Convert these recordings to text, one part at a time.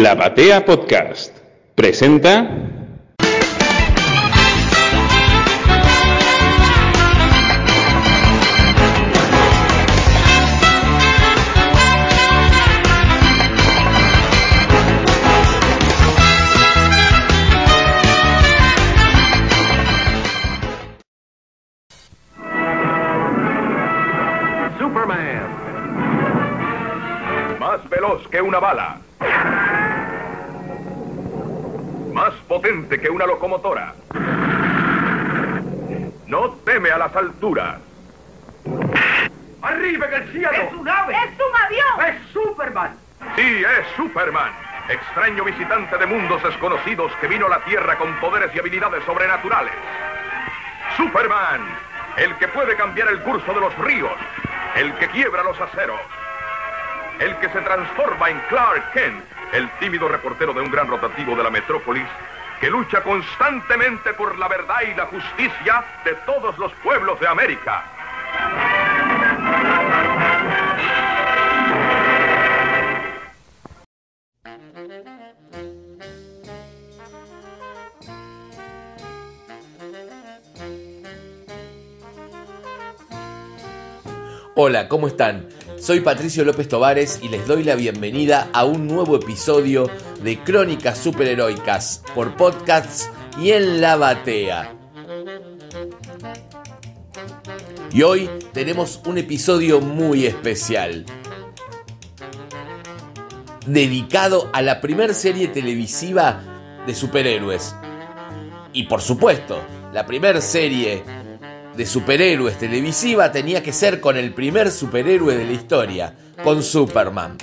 La Batea Podcast presenta Superman. Más veloz que una bala. Más potente que una locomotora. No teme a las alturas. ¡Arriba en el cielo! ¡Es un ave! ¡Es un avión! ¡Es Superman! Sí, es Superman. Extraño visitante de mundos desconocidos que vino a la Tierra con poderes y habilidades sobrenaturales. Superman, el que puede cambiar el curso de los ríos, el que quiebra los aceros, el que se transforma en Clark Kent, el tímido reportero de un gran rotativo de la metrópolis, que lucha constantemente por la verdad y la justicia de todos los pueblos de América. Hola, ¿cómo están? Soy Patricio López Tovares y les doy la bienvenida a un nuevo episodio de Crónicas Superheroicas por podcasts y en la batea. Y hoy tenemos un episodio muy especial, dedicado a la primer serie televisiva de superhéroes. Y por supuesto, la primer serie de superhéroes televisiva tenía que ser con el primer superhéroe de la historia, con Superman.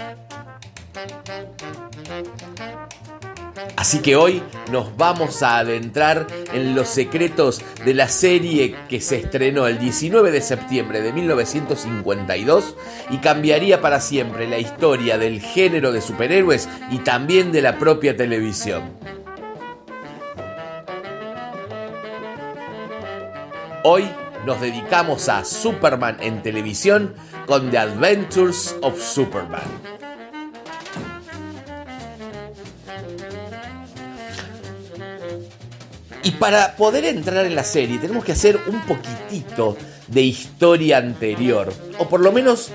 Así que hoy nos vamos a adentrar en los secretos de la serie que se estrenó el 19 de septiembre de 1952 y cambiaría para siempre la historia del género de superhéroes y también de la propia televisión. Hoy nos dedicamos a Superman en televisión con The Adventures of Superman. Y para poder entrar en la serie tenemos que hacer un poquitito de historia anterior, o por lo menos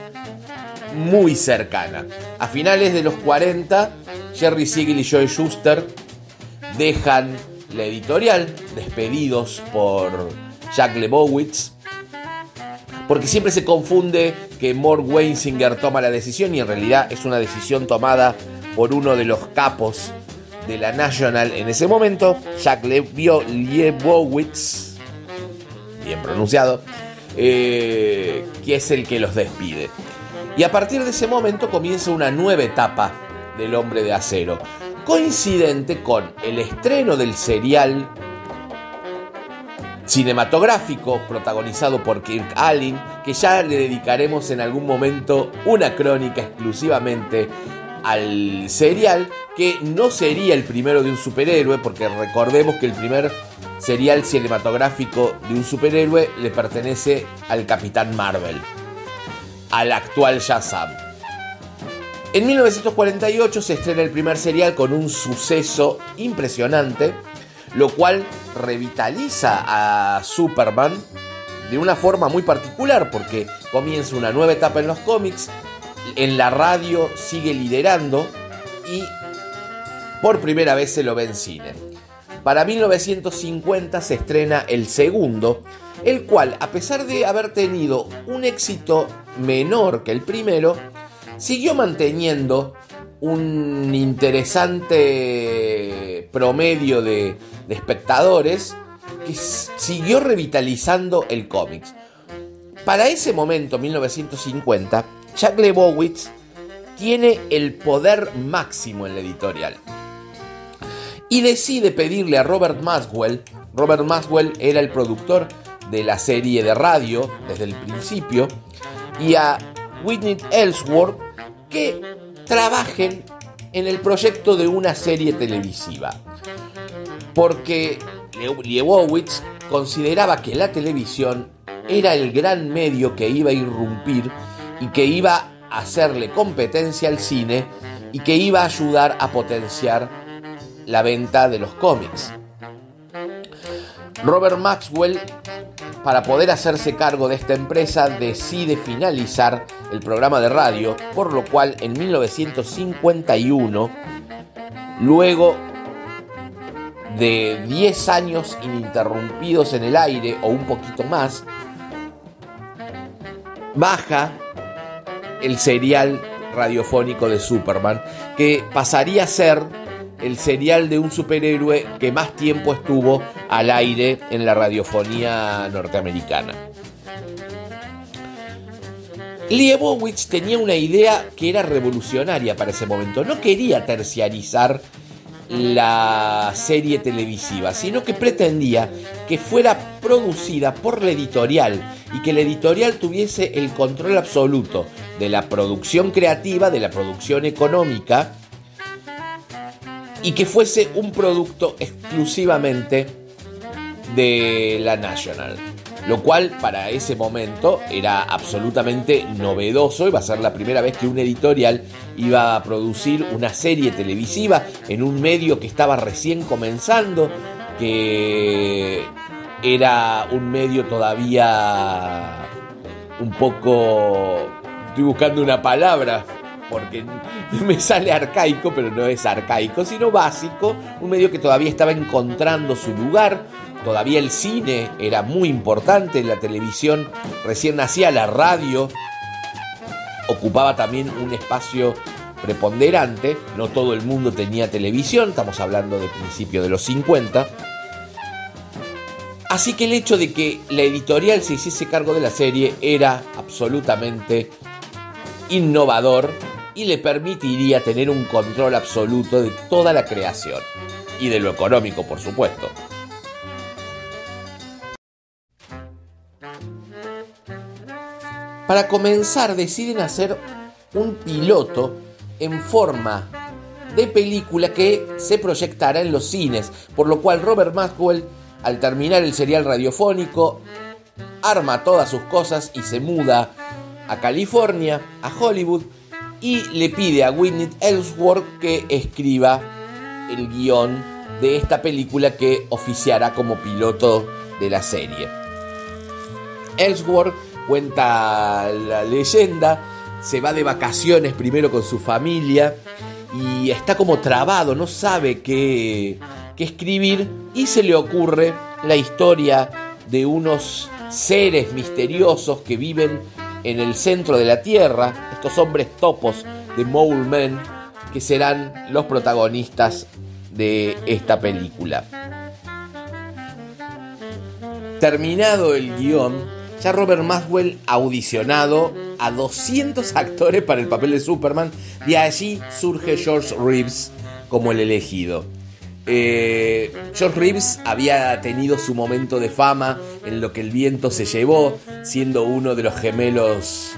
muy cercana. A finales de los 40, Jerry Siegel y Joe Schuster dejan la editorial, despedidos por Jack Lebowitz, porque siempre se confunde que Mort Weinsinger toma la decisión y en realidad es una decisión tomada por uno de los capos de la National en ese momento, Jack Lebowitz, bien pronunciado, eh, que es el que los despide. Y a partir de ese momento comienza una nueva etapa del hombre de acero, coincidente con el estreno del serial cinematográfico protagonizado por Kirk Allen, que ya le dedicaremos en algún momento una crónica exclusivamente al serial, que no sería el primero de un superhéroe, porque recordemos que el primer serial cinematográfico de un superhéroe le pertenece al Capitán Marvel, al actual Shazam. En 1948 se estrena el primer serial con un suceso impresionante, lo cual revitaliza a Superman de una forma muy particular porque comienza una nueva etapa en los cómics, en la radio sigue liderando y por primera vez se lo ve en cine. Para 1950 se estrena el segundo, el cual, a pesar de haber tenido un éxito menor que el primero, siguió manteniendo un interesante promedio de, espectadores que siguió revitalizando el cómics. Para ese momento, 1950, Jack Lebowitz tiene el poder máximo en la editorial. Y decide pedirle a Robert Maswell, Robert Maswell era el productor de la serie de radio desde el principio, y a Whitney Ellsworth que trabajen en el proyecto de una serie televisiva. Porque Lebowitz consideraba que la televisión era el gran medio que iba a irrumpir y que iba a hacerle competencia al cine y que iba a ayudar a potenciar la venta de los cómics. Robert Maxwell, para poder hacerse cargo de esta empresa, decide finalizar el programa de radio, por lo cual en 1951, luego de 10 años ininterrumpidos en el aire o un poquito más, baja el serial radiofónico de Superman, que pasaría a ser el serial de un superhéroe que más tiempo estuvo al aire en la radiofonía norteamericana. Liebowitz tenía una idea que era revolucionaria para ese momento. No quería terciarizar la serie televisiva, sino que pretendía que fuera producida por la editorial y que la editorial tuviese el control absoluto de la producción creativa, de la producción económica y que fuese un producto exclusivamente de la National. Lo cual para ese momento era absolutamente novedoso. Iba a ser la primera vez que un editorial iba a producir una serie televisiva en un medio que estaba recién comenzando, que era un medio todavía un poco... Estoy buscando una palabra, porque me sale arcaico, pero no es arcaico, sino básico, un medio que todavía estaba encontrando su lugar, todavía el cine era muy importante, la televisión recién nacía, la radio ocupaba también un espacio preponderante, no todo el mundo tenía televisión, estamos hablando de principio de los 50. Así que el hecho de que la editorial se hiciese cargo de la serie era absolutamente innovador y le permitiría tener un control absoluto de toda la creación y de lo económico, por supuesto. Para comenzar deciden hacer un piloto en forma de película que se proyectara en los cines, por lo cual Robert Maxwell, al terminar el serial radiofónico, arma todas sus cosas y se muda a California, a Hollywood, y le pide a Whitney Ellsworth que escriba el guion de esta película que oficiará como piloto de la serie. Ellsworth cuenta la leyenda, se va de vacaciones primero con su familia y está como trabado, no sabe qué, qué escribir y se le ocurre la historia de unos seres misteriosos que viven en el centro de la Tierra, estos hombres topos de Mole Men, que serán los protagonistas de esta película. Terminado el guion, ya Robert Maxwell audicionado a 200 actores para el papel de Superman y allí surge George Reeves como el elegido. Eh, George Reeves había tenido su momento de fama en lo que el viento se llevó, siendo uno de los gemelos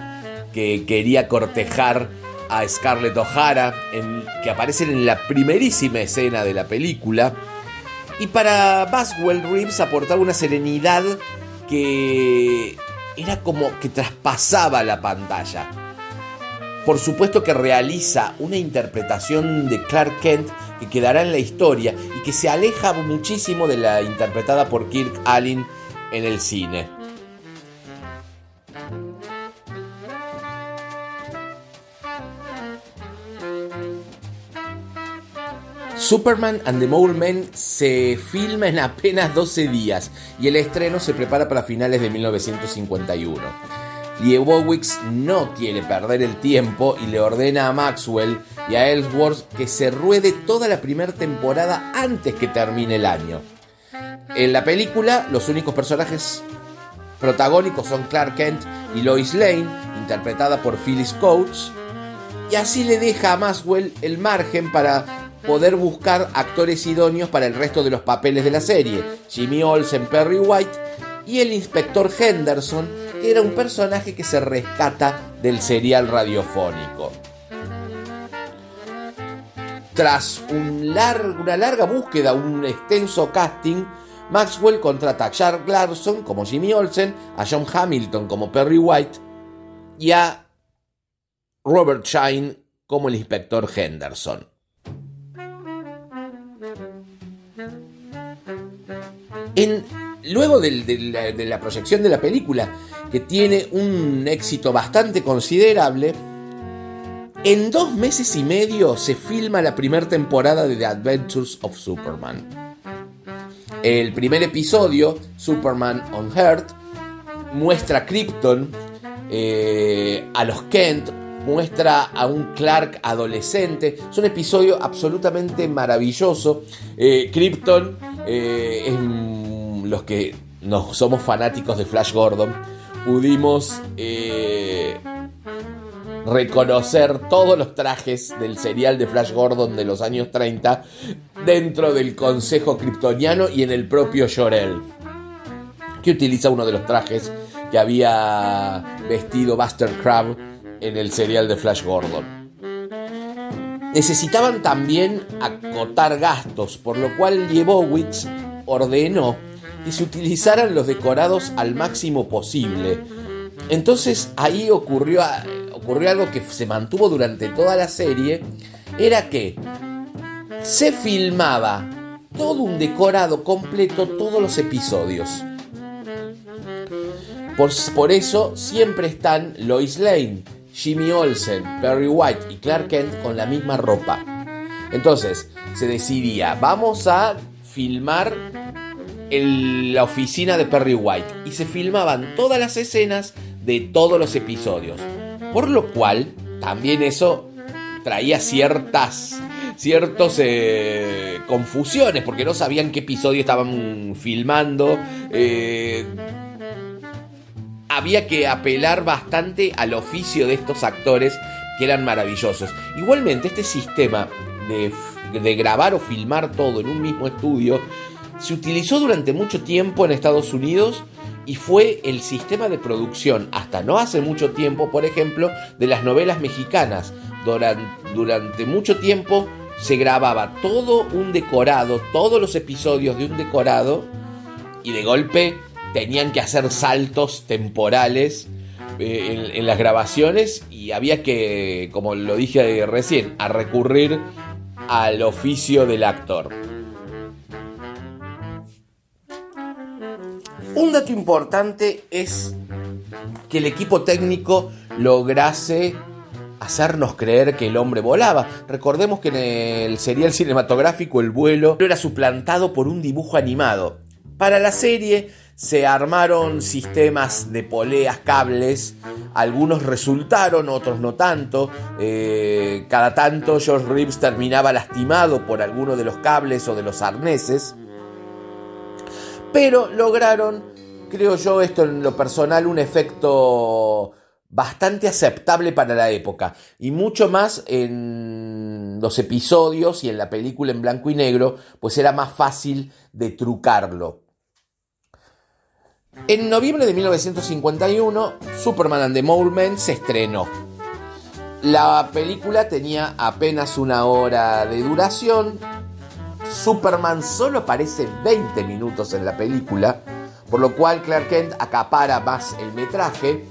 que quería cortejar a Scarlett O'Hara, que aparecen en la primerísima escena de la película. Y para Baswell Reeves aportaba una serenidad que era como que traspasaba la pantalla. Por supuesto que realiza una interpretación de Clark Kent que quedará en la historia y que se aleja muchísimo de la interpretada por Kirk Allen en el cine. Superman and the Mole Men se filma en apenas 12 días y el estreno se prepara para finales de 1951. Liebowitz no quiere perder el tiempo y le ordena a Maxwell y a Ellsworth que se ruede toda la primera temporada antes que termine el año. En la película, los únicos personajes protagónicos son Clark Kent y Lois Lane, interpretada por Phyllis Coates, y así le deja a Maxwell el margen para poder buscar actores idóneos para el resto de los papeles de la serie, Jimmy Olsen, Perry White y el inspector Henderson, era un personaje que se rescata del serial radiofónico. Tras una larga búsqueda, un extenso casting, Maxwell contrata a Charles Larson como Jimmy Olsen, a John Hamilton como Perry White y a Robert Shine como el inspector Henderson. En, luego de, la, proyección de la película, que tiene un éxito bastante considerable, en dos meses y medio se filma la primera temporada de The Adventures of Superman. El primer episodio, Superman on Earth, muestra a Krypton, eh, a los Kent, muestra a un Clark adolescente. Es un episodio absolutamente maravilloso. Eh, Krypton eh, es los que no somos fanáticos de Flash Gordon. Pudimos reconocer todos los trajes del serial de Flash Gordon de los años 30 dentro del Consejo Kryptoniano y en el propio Jorel, que utiliza uno de los trajes que había vestido Buster Crab en el serial de Flash Gordon. Necesitaban también acotar gastos, por lo cual Liebowitz ordenó que se utilizaran los decorados al máximo posible. Entonces ahí ocurrió ocurrió algo que se mantuvo durante toda la serie, era que se filmaba todo un decorado completo todos los episodios. Por, por, eso siempre están Lois Lane, Jimmy Olsen, Perry White y Clark Kent con la misma ropa. Entonces se decidía, vamos a filmar la oficina de Perry White y se filmaban todas las escenas de todos los episodios. Por lo cual, también eso traía ciertas ciertos eh, confusiones porque no sabían qué episodio estaban filmando eh, había que apelar bastante al oficio de estos actores que eran maravillosos igualmente este sistema de, de grabar o filmar todo en un mismo estudio se utilizó durante mucho tiempo en Estados Unidos y fue el sistema de producción hasta no hace mucho tiempo, por ejemplo, de las novelas mexicanas. Durante, mucho tiempo se grababa todo un decorado, todos los episodios de un decorado, y de golpe tenían que hacer saltos temporales eh, en, en, las grabaciones y había que, como lo dije recién, a recurrir al oficio del actor. Un dato importante es que el equipo técnico lograse hacernos creer que el hombre volaba. Recordemos que en el serial cinematográfico el vuelo era suplantado por un dibujo animado. Para la serie se armaron sistemas de poleas, cables, algunos resultaron, otros no tanto. Eh, cada tanto George Reeves terminaba lastimado por alguno de los cables o de los arneses pero lograron, creo yo, esto en lo personal, un efecto bastante aceptable para la época y mucho más en los episodios y en la película en blanco y negro, pues era más fácil de trucarlo. En noviembre de 1951, Superman and the Mole se estrenó. La película tenía apenas una hora de duración, Superman solo aparece 20 minutos en la película, por lo cual Clark Kent acapara más el metraje,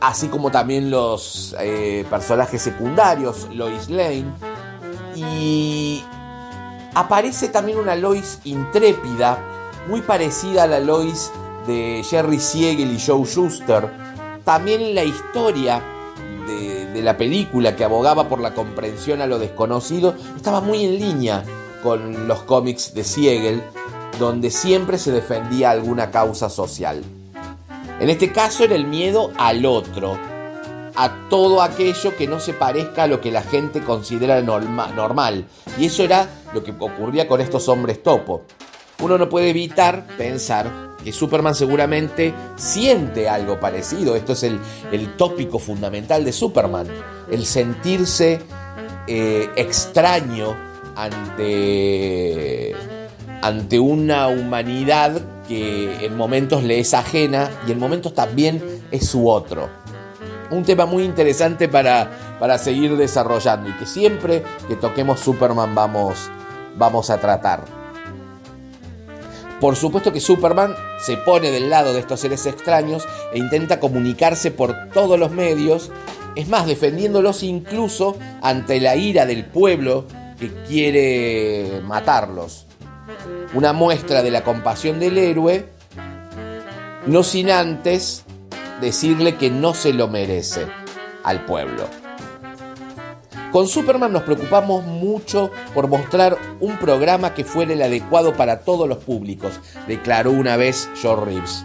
así como también los eh, personajes secundarios, Lois Lane, y aparece también una Lois intrépida, muy parecida a la Lois de Jerry Siegel y Joe Schuster. También la historia de, de la película que abogaba por la comprensión a lo desconocido estaba muy en línea con los cómics de Siegel, donde siempre se defendía alguna causa social. En este caso era el miedo al otro, a todo aquello que no se parezca a lo que la gente considera normal. Y eso era lo que ocurría con estos hombres topo. Uno no puede evitar pensar que Superman seguramente siente algo parecido. Esto es el, tópico fundamental de Superman. El sentirse eh, extraño ante, ante una humanidad que en momentos le es ajena y en momentos también es su otro. Un tema muy interesante para, para seguir desarrollando y que siempre que toquemos Superman vamos, vamos a tratar. Por supuesto que Superman se pone del lado de estos seres extraños e intenta comunicarse por todos los medios, es más, defendiéndolos incluso ante la ira del pueblo que quiere matarlos. Una muestra de la compasión del héroe, no sin antes decirle que no se lo merece al pueblo. Con Superman nos preocupamos mucho por mostrar un programa que fuera el adecuado para todos los públicos, declaró una vez George Reeves.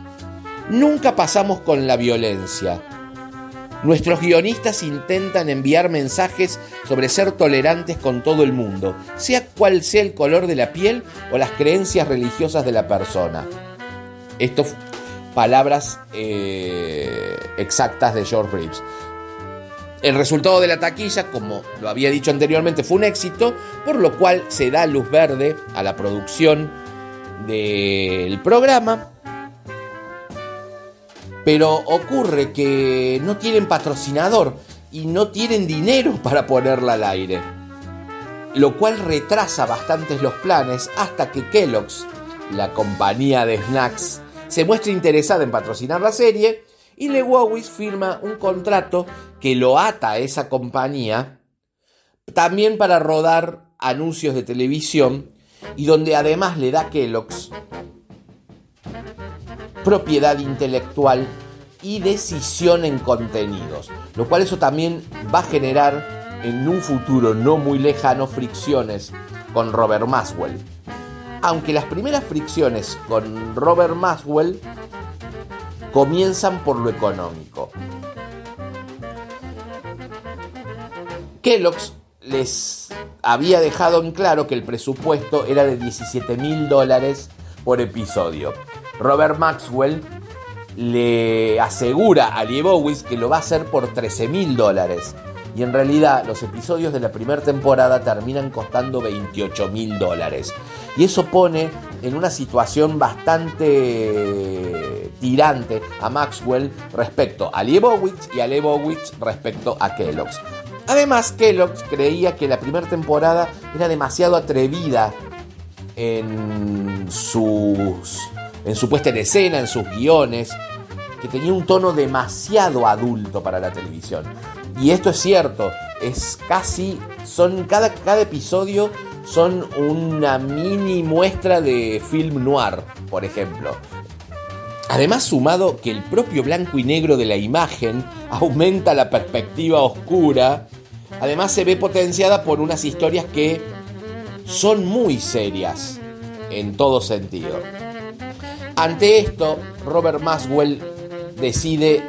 Nunca pasamos con la violencia. Nuestros guionistas intentan enviar mensajes sobre ser tolerantes con todo el mundo, sea cual sea el color de la piel o las creencias religiosas de la persona. Esto palabras eh, exactas de George Reeves. El resultado de la taquilla, como lo había dicho anteriormente, fue un éxito, por lo cual se da luz verde a la producción del programa. Pero ocurre que no tienen patrocinador y no tienen dinero para ponerla al aire. Lo cual retrasa bastantes los planes hasta que Kellogg's, la compañía de snacks, se muestra interesada en patrocinar la serie y Lewis firma un contrato que lo ata a esa compañía también para rodar anuncios de televisión y donde además le da Kellogg's propiedad intelectual y decisión en contenidos, lo cual eso también va a generar en un futuro no muy lejano fricciones con Robert Maswell. Aunque las primeras fricciones con Robert Maswell comienzan por lo económico. Kellogg's les había dejado en claro que el presupuesto era de 17 mil dólares por episodio. Robert Maxwell le asegura a Liebowitz que lo va a hacer por 13 mil dólares. Y en realidad los episodios de la primera temporada terminan costando 28 mil dólares. Y eso pone en una situación bastante tirante a Maxwell respecto a Liebowitz y a Liebowitz respecto a Kellogg's. Además, Kellogg's creía que la primera temporada era demasiado atrevida en sus en su puesta en escena, en sus guiones, que tenía un tono demasiado adulto para la televisión. Y esto es cierto, es casi son cada cada episodio son una mini muestra de film noir, por ejemplo. Además, sumado que el propio blanco y negro de la imagen aumenta la perspectiva oscura, además se ve potenciada por unas historias que son muy serias en todo sentido. Ante esto, Robert Maswell decide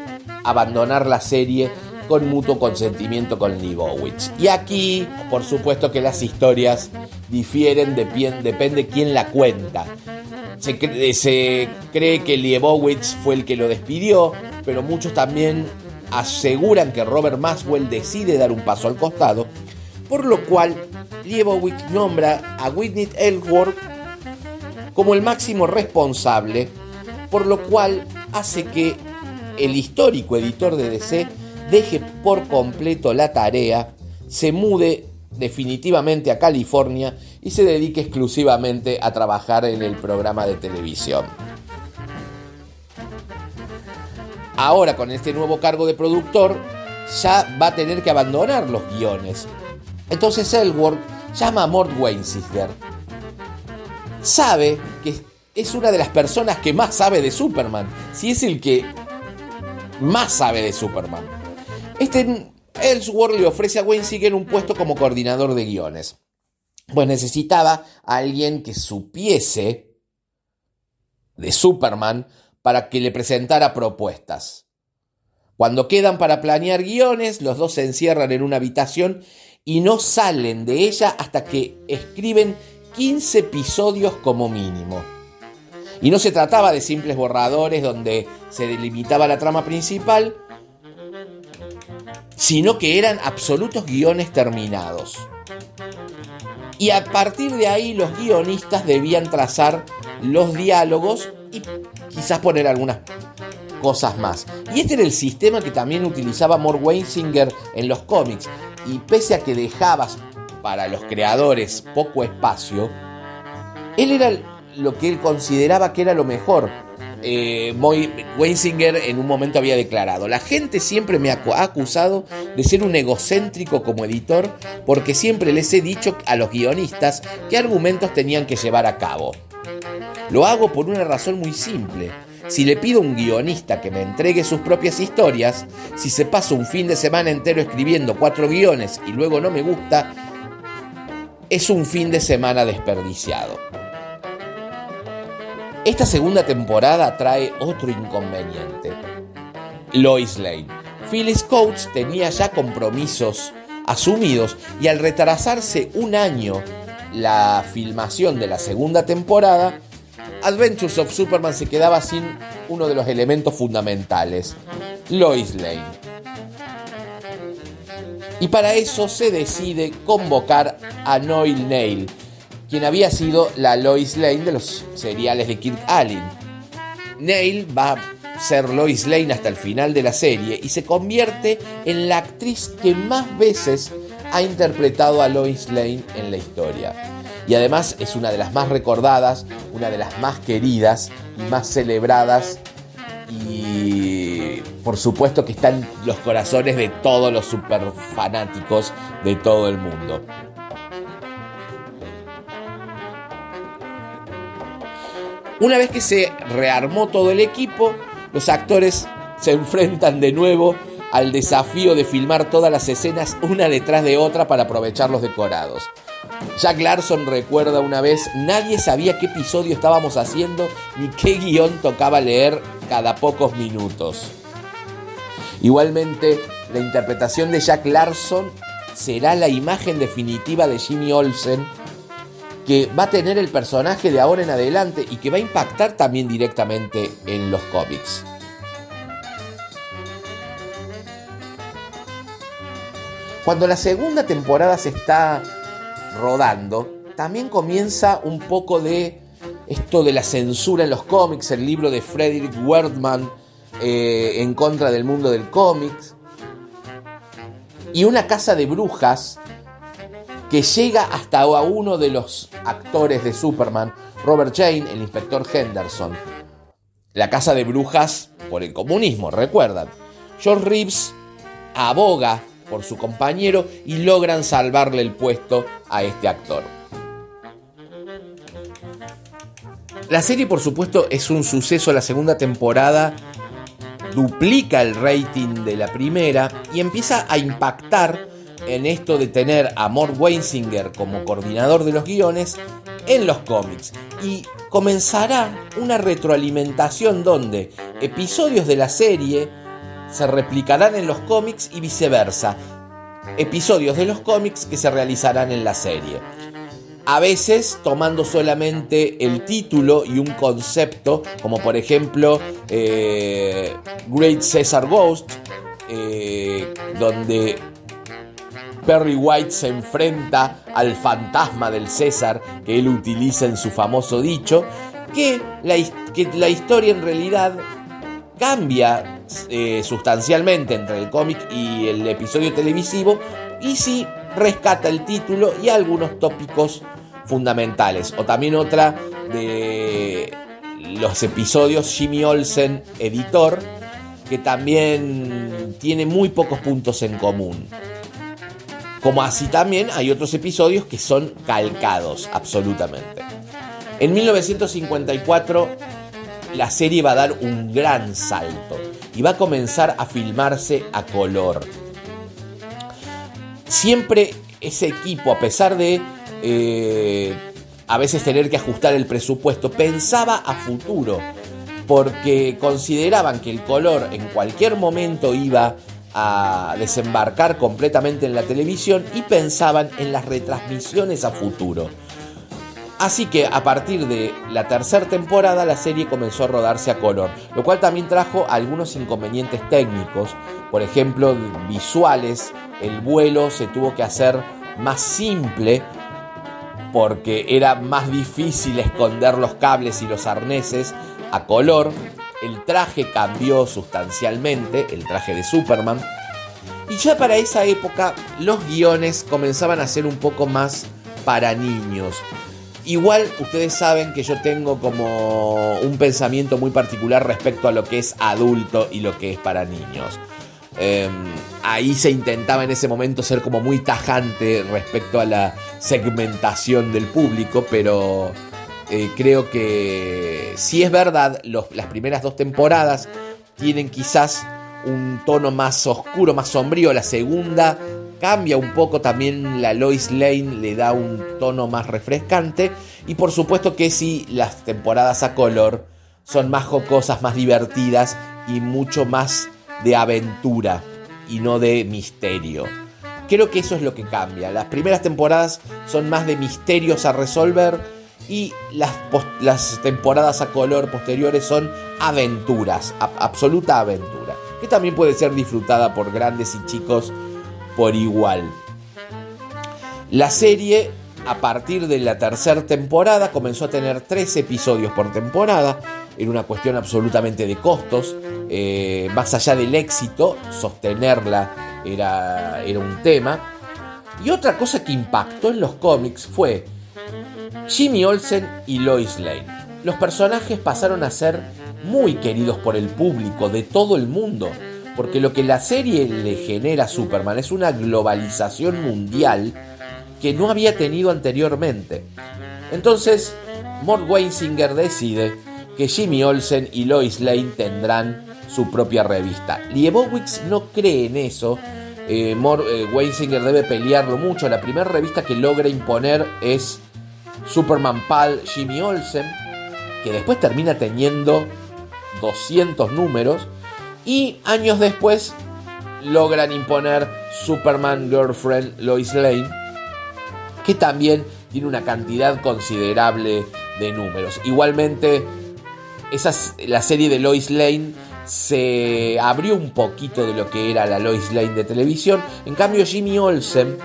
abandonar la serie con mutuo consentimiento con Leibowitz. Y aquí, por supuesto que las historias difieren, de depende quién la cuenta. Se, cree que Leibowitz fue el que lo despidió, pero muchos también aseguran que Robert Maswell decide dar un paso al costado, por lo cual Leibowitz nombra a Whitney Ellsworth como el máximo responsable, por lo cual hace que el histórico editor de DC deje por completo la tarea, se mude definitivamente a California y se dedique exclusivamente a trabajar en el programa de televisión. Ahora con este nuevo cargo de productor ya va a tener que abandonar los guiones. Entonces Elworth llama a Mort Weinsiger. Sabe que es una de las personas que más sabe de Superman, si es el que más sabe de Superman. Este Ellsworth le ofrece a Wayne un puesto como coordinador de guiones. Pues necesitaba a alguien que supiese de Superman para que le presentara propuestas. Cuando quedan para planear guiones, los dos se encierran en una habitación y no salen de ella hasta que escriben 15 episodios como mínimo. Y no se trataba de simples borradores donde se delimitaba la trama principal, sino que eran absolutos guiones terminados. Y a partir de ahí los guionistas debían trazar los diálogos y quizás poner algunas cosas más. Y este era el sistema que también utilizaba Mort Weinsinger en los cómics. Y pese a que dejabas para los creadores poco espacio, él era lo que él consideraba que era lo mejor. eh, Weinsinger en un momento había declarado, la gente siempre me ha acusado de ser un egocéntrico como editor porque siempre les he dicho a los guionistas qué argumentos tenían que llevar a cabo. Lo hago por una razón muy simple. Si le pido a un guionista que me entregue sus propias historias, si se pasa un fin de semana entero escribiendo cuatro guiones y luego no me gusta, es un fin de semana desperdiciado. Esta segunda temporada trae otro inconveniente. Lois Lane. Phyllis Coates tenía ya compromisos asumidos y al retrasarse un año la filmación de la segunda temporada, Adventures of Superman se quedaba sin uno de los elementos fundamentales, Lois Lane. Y para eso se decide convocar a Noel Neil, quien había sido la Lois Lane de los seriales de Kirk Allen. Neil va a ser Lois Lane hasta el final de la serie y se convierte en la actriz que más veces ha interpretado a Lois Lane en la historia. Y además es una de las más recordadas, una de las más queridas y más celebradas y por supuesto que está en los corazones de todos los super fanáticos de todo el mundo. Una vez que se rearmó todo el equipo, los actores se enfrentan de nuevo al desafío de filmar todas las escenas una detrás de otra para aprovechar los decorados. Jack Larson recuerda una vez, nadie sabía qué episodio estábamos haciendo ni qué guion tocaba leer cada pocos minutos. Igualmente, la interpretación de Jack Larson será la imagen definitiva de Jimmy Olsen que va a tener el personaje de ahora en adelante y que va a impactar también directamente en los cómics. Cuando la segunda temporada se está rodando, también comienza un poco de esto de la censura en los cómics, el libro de Frederick Wertman eh, en contra del mundo del cómics, y una casa de brujas que llega hasta a uno de los actores de Superman, Robert Jane, el inspector Henderson. La casa de brujas por el comunismo, recuerdan. George Reeves aboga por su compañero y logran salvarle el puesto a este actor. La serie, por supuesto, es un suceso. La segunda temporada duplica el rating de la primera y empieza a impactar en esto de tener a Mort Weinsinger como coordinador de los guiones en los cómics. Y comenzará una retroalimentación donde episodios de la serie se replicarán en los cómics y viceversa. Episodios de los cómics que se realizarán en la serie. A veces tomando solamente el título y un concepto, como por ejemplo eh, Great Caesar Ghost, eh, donde Perry White se enfrenta al fantasma del César que él utiliza en su famoso dicho, que la, la historia en realidad cambia eh, sustancialmente entre el cómic y el episodio televisivo y sí rescata el título y algunos tópicos fundamentales. O también otra de los episodios Jimmy Olsen, editor, que también tiene muy pocos puntos en común. Como así también hay otros episodios que son calcados absolutamente. En 1954 la serie va a dar un gran salto y va a comenzar a filmarse a color. Siempre ese equipo, a pesar de eh, a veces tener que ajustar el presupuesto, pensaba a futuro porque consideraban que el color en cualquier momento iba a desembarcar completamente en la televisión y pensaban en las retransmisiones a futuro. Así que a partir de la tercera temporada la serie comenzó a rodarse a color, lo cual también trajo algunos inconvenientes técnicos, por ejemplo visuales, el vuelo se tuvo que hacer más simple porque era más difícil esconder los cables y los arneses a color. El traje cambió sustancialmente, el traje de Superman, y ya para esa época los guiones comenzaban a ser un poco más para niños. Igual ustedes saben que yo tengo como un pensamiento muy particular respecto a lo que es adulto y lo que es para niños. Em, ahí se intentaba en ese momento ser como muy tajante respecto a la segmentación del público, pero eh, creo que si es verdad, las primeras dos temporadas tienen quizás un tono más oscuro, más sombrío. La segunda cambia un poco también la Lois Lane, le da un tono más refrescante. Y por supuesto que si las temporadas a color son más jocosas, más divertidas y mucho más de aventura y no de misterio. Creo que eso es lo que cambia. Las primeras temporadas son más de misterios a resolver y las, las temporadas a color posteriores son aventuras, absoluta aventura, que también puede ser disfrutada por grandes y chicos por igual. La serie, a partir de la tercera temporada, comenzó a tener tres episodios por temporada, en una cuestión absolutamente de costos, eh, más allá del éxito, sostenerla era, era un tema. Y otra cosa que impactó en los cómics fue Jimmy Olsen y Lois Lane. Los personajes pasaron a ser muy queridos por el público de todo el mundo, porque lo que la serie le genera a Superman es una globalización mundial que no había tenido anteriormente. Entonces, Mort Weisinger decide que Jimmy Olsen y Lois Lane tendrán su propia revista. Liebowitz no cree en eso. Eh, Mort eh, debe pelearlo mucho. La primera revista que logra imponer es Superman Pal Jimmy Olsen, que después termina teniendo 200 números, y años después logran imponer Superman Girlfriend Lois Lane, que también tiene una cantidad considerable de números. Igualmente, esa, la serie de Lois Lane se abrió un poquito de lo que era la Lois Lane de televisión. En cambio, Jimmy Olsen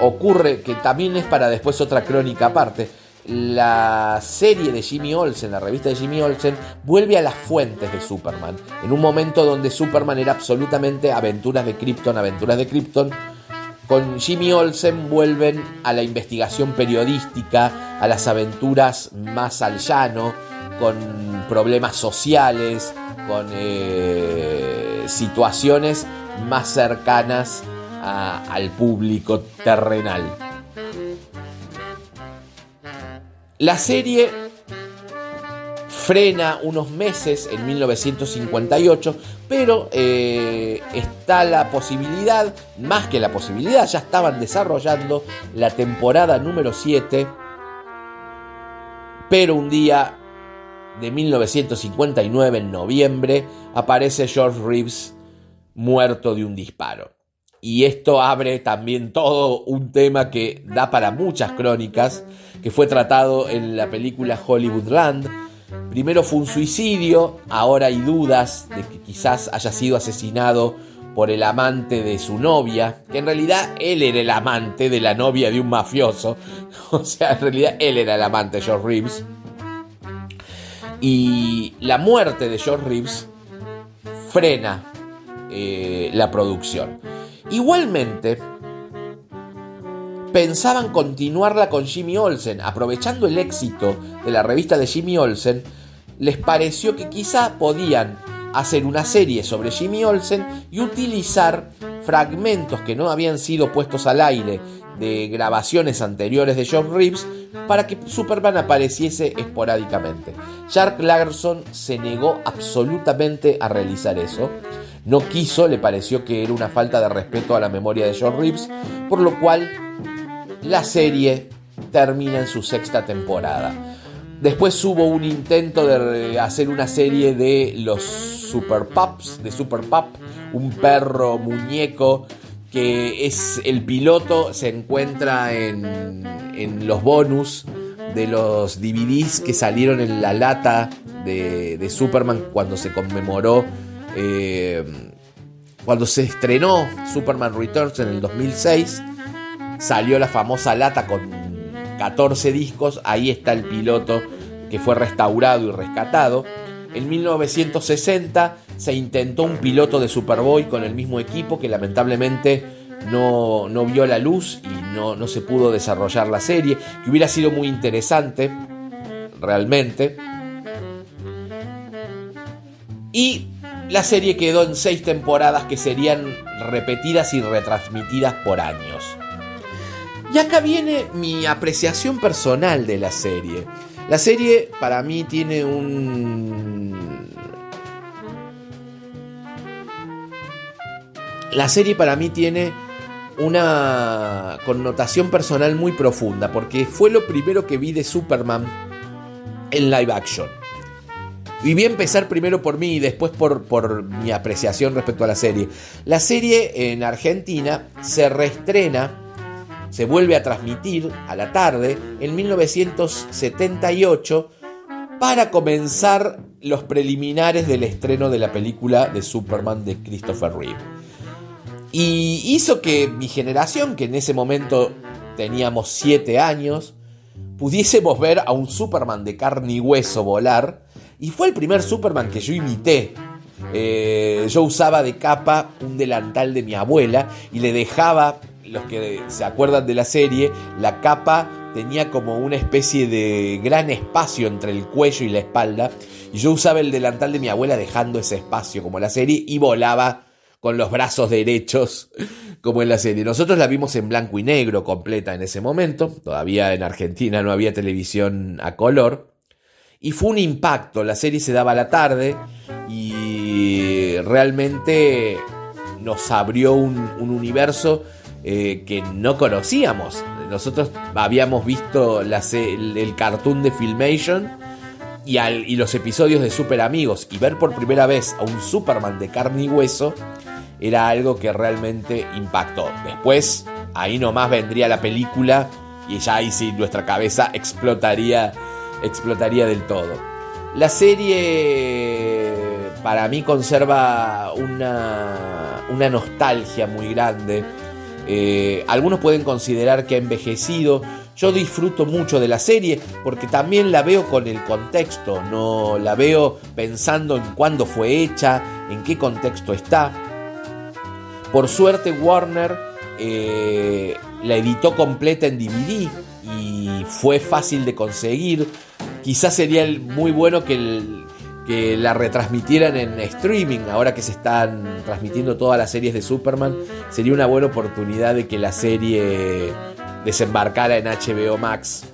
ocurre que también es para después otra crónica aparte. La serie de Jimmy Olsen, la revista de Jimmy Olsen, vuelve a las fuentes de Superman. En un momento donde Superman era absolutamente aventuras de Krypton, aventuras de Krypton. Con Jimmy Olsen vuelven a la investigación periodística, a las aventuras más al llano, con problemas sociales, con eh, situaciones más cercanas al público terrenal. La serie frena unos meses en 1958, pero eh, está la posibilidad, más que la posibilidad, ya estaban desarrollando la temporada número 7, pero un día de 1959, en noviembre, aparece George Reeves muerto de un disparo. Y esto abre también todo un tema que da para muchas crónicas, que fue tratado en la película Hollywoodland. Primero fue un suicidio, ahora hay dudas de que quizás haya sido asesinado por el amante de su novia, que en realidad él era el amante de la novia de un mafioso, o sea, en realidad él era el amante de George Reeves. Y la muerte de George Reeves frena eh, la producción. Igualmente, pensaban continuarla con Jimmy Olsen, aprovechando el éxito de la revista de Jimmy Olsen, les pareció que quizá podían hacer una serie sobre Jimmy Olsen y utilizar fragmentos que no habían sido puestos al aire de grabaciones anteriores de John Reeves para que Superman apareciese esporádicamente. Shark Larson se negó absolutamente a realizar eso no quiso, le pareció que era una falta de respeto a la memoria de John Reeves, por lo cual la serie termina en su sexta temporada. Después hubo un intento de hacer una serie de los Super Pups, de Super Pup, un perro muñeco que es el piloto, se encuentra en, en los bonus de los DVDs que salieron en la lata de, Superman cuando se conmemoró eh, cuando se estrenó Superman Returns en el 2006, salió la famosa lata con 14 discos, ahí está el piloto que fue restaurado y rescatado. En 1960 se intentó un piloto de Superboy con el mismo equipo que lamentablemente no, no vio la luz y no, no se pudo desarrollar la serie, que hubiera sido muy interesante, realmente. Y la serie quedó en seis temporadas que serían repetidas y retransmitidas por años. Y acá viene mi apreciación personal de la serie. La serie para mí tiene un... La serie para mí tiene una connotación personal muy profunda porque fue lo primero que vi de Superman en live action. Y a empezar primero por mí y después por, por, mi apreciación respecto a la serie. La serie en Argentina se reestrena, se vuelve a transmitir a la tarde en 1978 para comenzar los preliminares del estreno de la película de Superman de Christopher Reeve. Y hizo que mi generación, que en ese momento teníamos 7 años, pudiésemos ver a un Superman de carne y hueso volar y fue el primer Superman que yo imité. Eh, yo usaba de capa un delantal de mi abuela y le dejaba, los que se acuerdan de la serie, la capa tenía como una especie de gran espacio entre el cuello y la espalda. Y yo usaba el delantal de mi abuela dejando ese espacio como la serie y volaba con los brazos derechos como en la serie. Nosotros la vimos en blanco y negro completa en ese momento. Todavía en Argentina no había televisión a color. Y fue un impacto, la serie se daba a la tarde y realmente nos abrió un, universo eh, que no conocíamos. Nosotros habíamos visto el, cartoon de Filmation y, los episodios de Super Amigos y ver por primera vez a un Superman de carne y hueso era algo que realmente impactó. Después, ahí nomás vendría la película y ya ahí sí nuestra cabeza explotaría explotaría del todo. La serie para mí conserva una, una nostalgia muy grande. Eh, algunos pueden considerar que ha envejecido. Yo disfruto mucho de la serie porque también la veo con el contexto, no la veo pensando en cuándo fue hecha, en qué contexto está. Por suerte Warner eh, la editó completa en DVD y fue fácil de conseguir. Quizás sería muy bueno que, que la retransmitieran en streaming, ahora que se están transmitiendo todas las series de Superman, sería una buena oportunidad de que la serie desembarcara en HBO Max.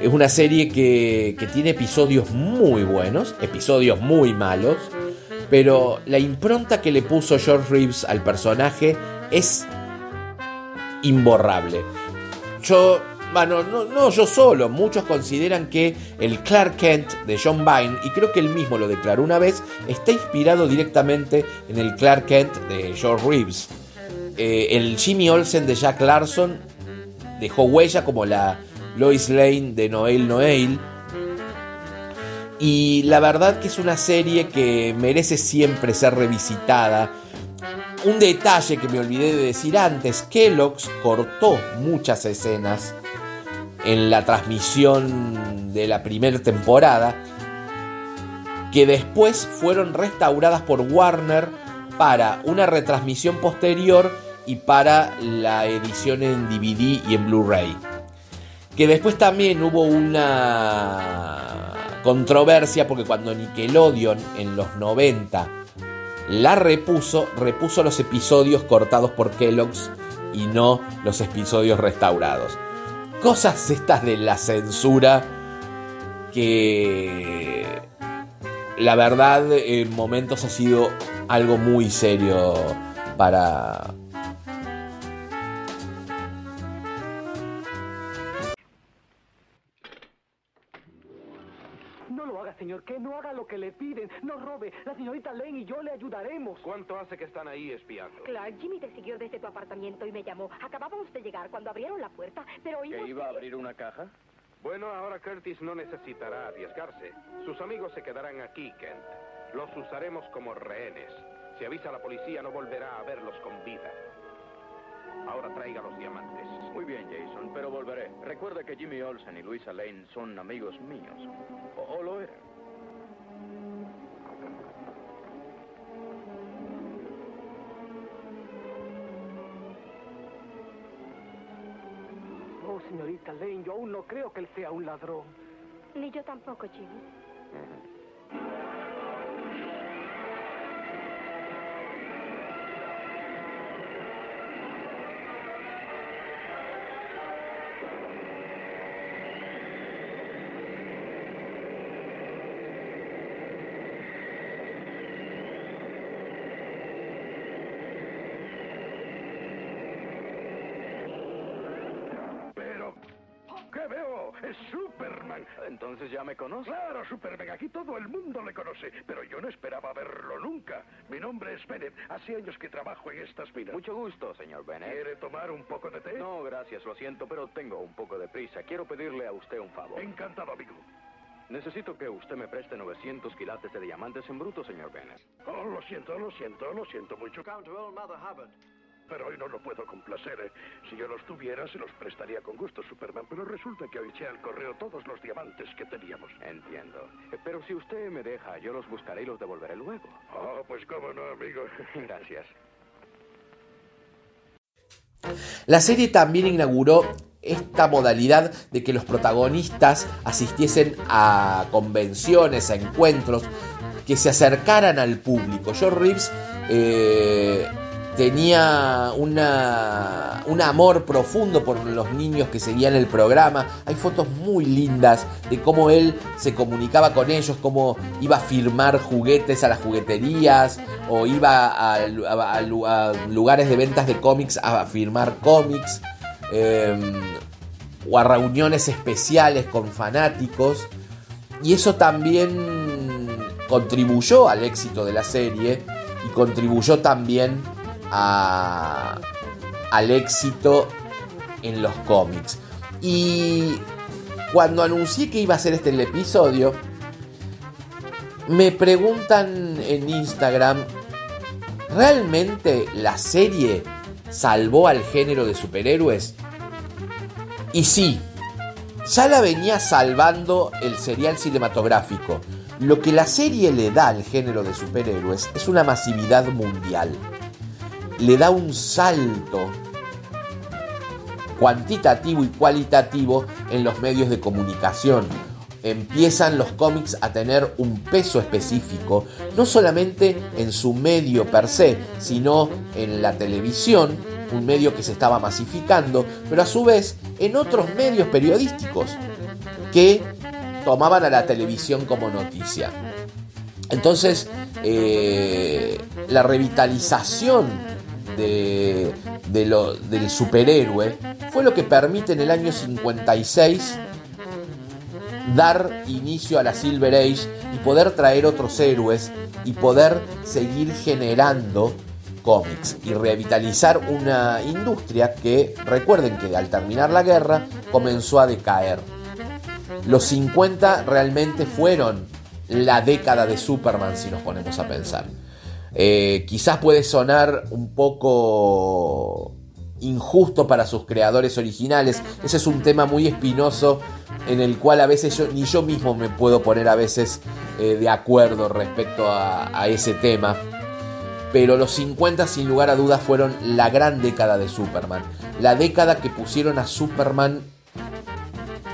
Es una serie que, tiene episodios muy buenos, episodios muy malos, pero la impronta que le puso George Reeves al personaje es imborrable. Yo bueno, no, yo solo, muchos consideran que el Clark Kent de John Byrne, y creo que él mismo lo declaró una vez, está inspirado directamente en el Clark Kent de George Reeves. Eh, el Jimmy Olsen de Jack Larson dejó huella como la Lois Lane de Noel Noel. Y la verdad que es una serie que merece siempre ser revisitada. Un detalle que me olvidé de decir antes, Kellogg's cortó muchas escenas en la transmisión de la primera temporada, que después fueron restauradas por Warner para una retransmisión posterior y para la edición en DVD y en Blu-ray. Que después también hubo una controversia porque cuando Nickelodeon en los 90 la repuso, repuso los episodios cortados por Kellogg's y no los episodios restaurados cosas estas de la censura que la verdad en momentos ha sido algo muy serio para, lo que le piden, no robe. La señorita Lane y yo le ayudaremos. ¿Cuánto hace que están ahí espiando? Clark, Jimmy te siguió desde tu apartamento y me llamó. Acabábamos de llegar cuando abrieron la puerta, pero ¿Que iba a abrir una caja? Bueno, ahora Curtis no necesitará arriesgarse. Sus amigos se quedarán aquí, Kent. Los usaremos como rehenes. Si avisa a la policía, no volverá a verlos con vida. Ahora traiga los diamantes. Muy bien, Jason, pero volveré. Recuerda que Jimmy Olsen y Luisa Lane son amigos míos. O, o lo eran. Señorita Lane, yo aún no creo que él sea un ladrón. Ni yo tampoco, Jimmy. Es Superman. Entonces ya me conoce. Claro, Superman, aquí todo el mundo le conoce, pero yo no esperaba verlo nunca. Mi nombre es Bennett, hace años que trabajo en estas minas. Mucho gusto, señor Bennett. ¿Quiere tomar un poco de té? No, gracias, lo siento, pero tengo un poco de prisa. Quiero pedirle a usted un favor. Encantado, amigo. Necesito que usted me preste 900 quilates de diamantes en bruto, señor Bennett. Oh, lo siento, lo siento, lo siento mucho. Pero hoy no lo puedo complacer. eh. Si yo los tuviera, se los prestaría con gusto, Superman. Pero resulta que hoy eché al correo todos los diamantes que teníamos. Entiendo. Pero si usted me deja, yo los buscaré y los devolveré luego. Oh, pues cómo no, amigo. Gracias. La serie también inauguró esta modalidad de que los protagonistas asistiesen a convenciones, a encuentros, que se acercaran al público. George Reeves eh, tenía una, un amor profundo por los niños que seguían el programa. Hay fotos muy lindas de cómo él se comunicaba con ellos, cómo iba a firmar juguetes a las jugueterías o iba a, a- a lu- a lugares de ventas de cómics a firmar cómics. eh, o a reuniones especiales con fanáticos. Y eso también contribuyó al éxito de la serie y contribuyó también al éxito en los cómics. Y cuando anuncié que iba a hacer este el episodio, me preguntan en Instagram, ¿realmente la serie salvó al género de superhéroes? Y sí, ya la venía salvando el serial cinematográfico. Lo que la serie le da al género de superhéroes es una masividad mundial. Le da un salto cuantitativo y cualitativo en los medios de comunicación. Empiezan los cómics a tener un peso específico, no solamente en su medio per se, sino en la televisión, un medio que se estaba masificando, pero a su vez en otros medios periodísticos que tomaban a la televisión como noticia. Entonces, eh, la revitalización de, lo- del superhéroe fue lo que permite en el año 56 dar inicio a la Silver Age y poder traer otros héroes y poder seguir generando cómics y revitalizar una industria que, recuerden que al terminar la guerra, comenzó a decaer. Los 50 realmente fueron la década de Superman si nos ponemos a pensar. Eh, quizás puede sonar un poco injusto para sus creadores originales. Ese es un tema muy espinoso en el cual a veces yo, ni yo mismo me puedo poner a veces eh, de acuerdo respecto a, a ese tema. Pero los 50 sin lugar a dudas fueron la gran década de Superman. La década que pusieron a Superman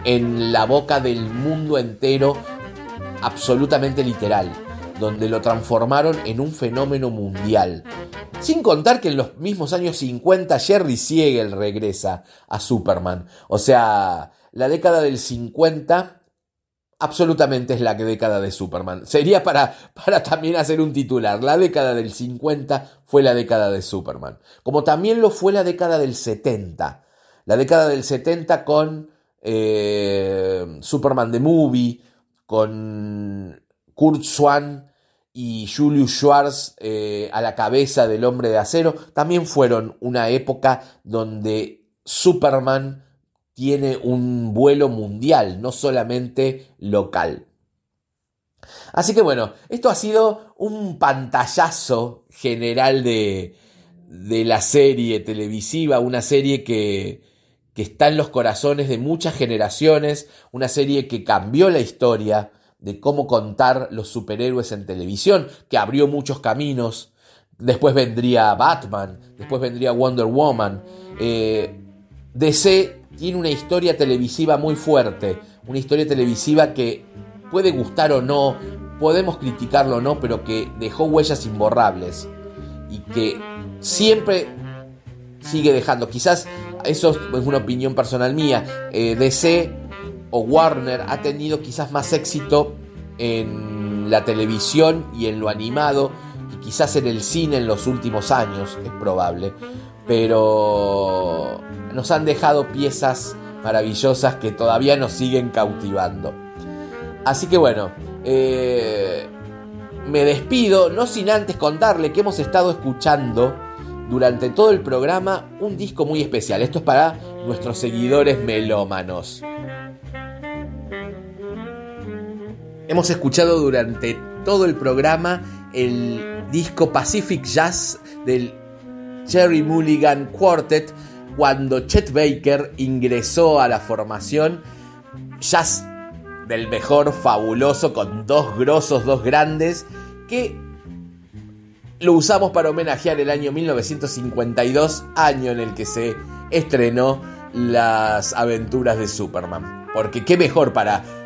en la boca del mundo entero absolutamente literal, donde lo transformaron en un fenómeno mundial. Sin contar que en los mismos años 50 Jerry Siegel regresa a Superman. O sea, la década del 50 absolutamente es la década de Superman. Sería para, para también hacer un titular. La década del 50 fue la década de Superman. Como también lo fue la década del 70. La década del 70 con eh, Superman the Movie, con Kurt Swan y Julius Schwartz eh, a la cabeza del hombre de acero, también fueron una época donde Superman tiene un vuelo mundial, no solamente local. Así que bueno, esto ha sido un pantallazo general de, de la serie televisiva, una serie que, que está en los corazones de muchas generaciones, una serie que cambió la historia de cómo contar los superhéroes en televisión, que abrió muchos caminos. Después vendría Batman, después vendría Wonder Woman. Eh, DC tiene una historia televisiva muy fuerte, una historia televisiva que puede gustar o no, podemos criticarlo o no, pero que dejó huellas imborrables y que siempre sigue dejando. Quizás eso es una opinión personal mía. Eh, DC o Warner ha tenido quizás más éxito en la televisión y en lo animado quizás en el cine en los últimos años, es probable. Pero nos han dejado piezas maravillosas que todavía nos siguen cautivando. Así que bueno, eh, me despido, no sin antes contarle que hemos estado escuchando durante todo el programa un disco muy especial. Esto es para nuestros seguidores melómanos. Hemos escuchado durante todo el programa el disco Pacific Jazz del Jerry Mulligan Quartet cuando Chet Baker ingresó a la formación jazz del mejor fabuloso con dos grosos, dos grandes que lo usamos para homenajear el año 1952, año en el que se estrenó las aventuras de Superman. Porque qué mejor para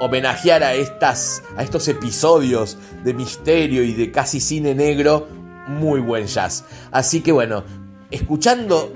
homenajear a, estas, a estos episodios de misterio y de casi cine negro, muy buen jazz. Así que bueno, escuchando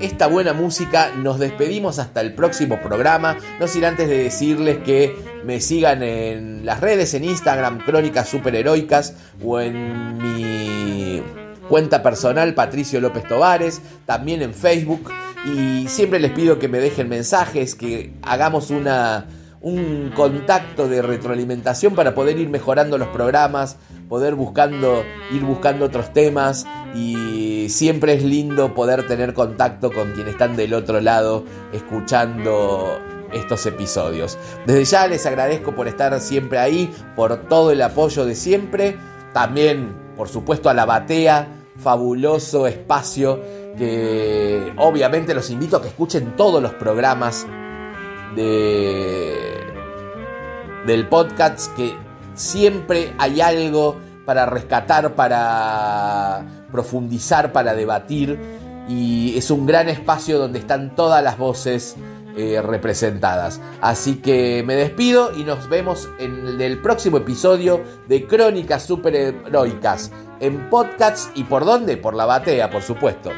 esta buena música. Nos despedimos hasta el próximo programa. No sin antes de decirles que me sigan en las redes, en Instagram, Crónicas Superheroicas, o en mi cuenta personal, Patricio López Tovares, también en Facebook. Y siempre les pido que me dejen mensajes, que hagamos una, un contacto de retroalimentación para poder ir mejorando los programas, poder buscando, ir buscando otros temas y siempre es lindo poder tener contacto con quienes están del otro lado escuchando estos episodios. Desde ya les agradezco por estar siempre ahí, por todo el apoyo de siempre, también por supuesto a la batea, fabuloso espacio que obviamente los invito a que escuchen todos los programas de del podcast que siempre hay algo para rescatar, para profundizar, para debatir y es un gran espacio donde están todas las voces eh, representadas. Así que me despido y nos vemos en el próximo episodio de Crónicas Superheroicas en podcasts y por dónde, por la batea, por supuesto.